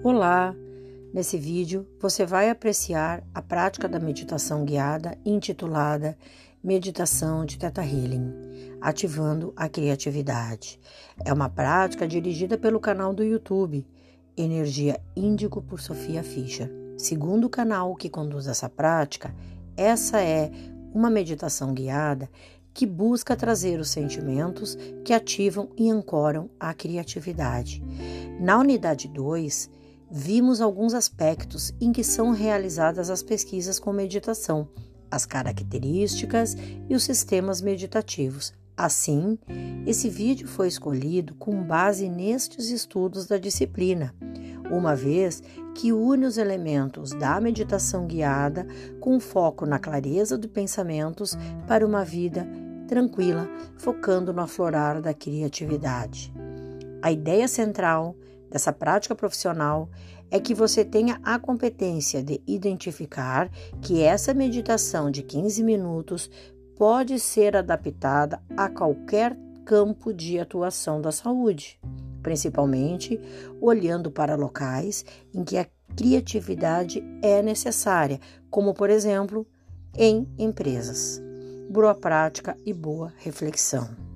Olá! Nesse vídeo você vai apreciar a prática da meditação guiada intitulada Meditação de Theta Healing, ativando a criatividade. É uma prática dirigida pelo canal do YouTube Energia Índigo por Sofia Fischer. Segundo o canal que conduz essa prática, essa é uma meditação guiada que busca trazer os sentimentos que ativam e ancoram a criatividade. Na unidade 2, vimos alguns aspectos em que são realizadas as pesquisas com meditação, as características e os sistemas meditativos. Assim, esse vídeo foi escolhido com base nestes estudos da disciplina, uma vez que une os elementos da meditação guiada com foco na clareza dos pensamentos para uma vida tranquila, focando no aflorar da criatividade. A ideia central dessa prática profissional é que você tenha a competência de identificar que essa meditação de 15 minutos pode ser adaptada a qualquer campo de atuação da saúde, principalmente olhando para locais em que a criatividade é necessária, como por exemplo em empresas. Boa prática e boa reflexão.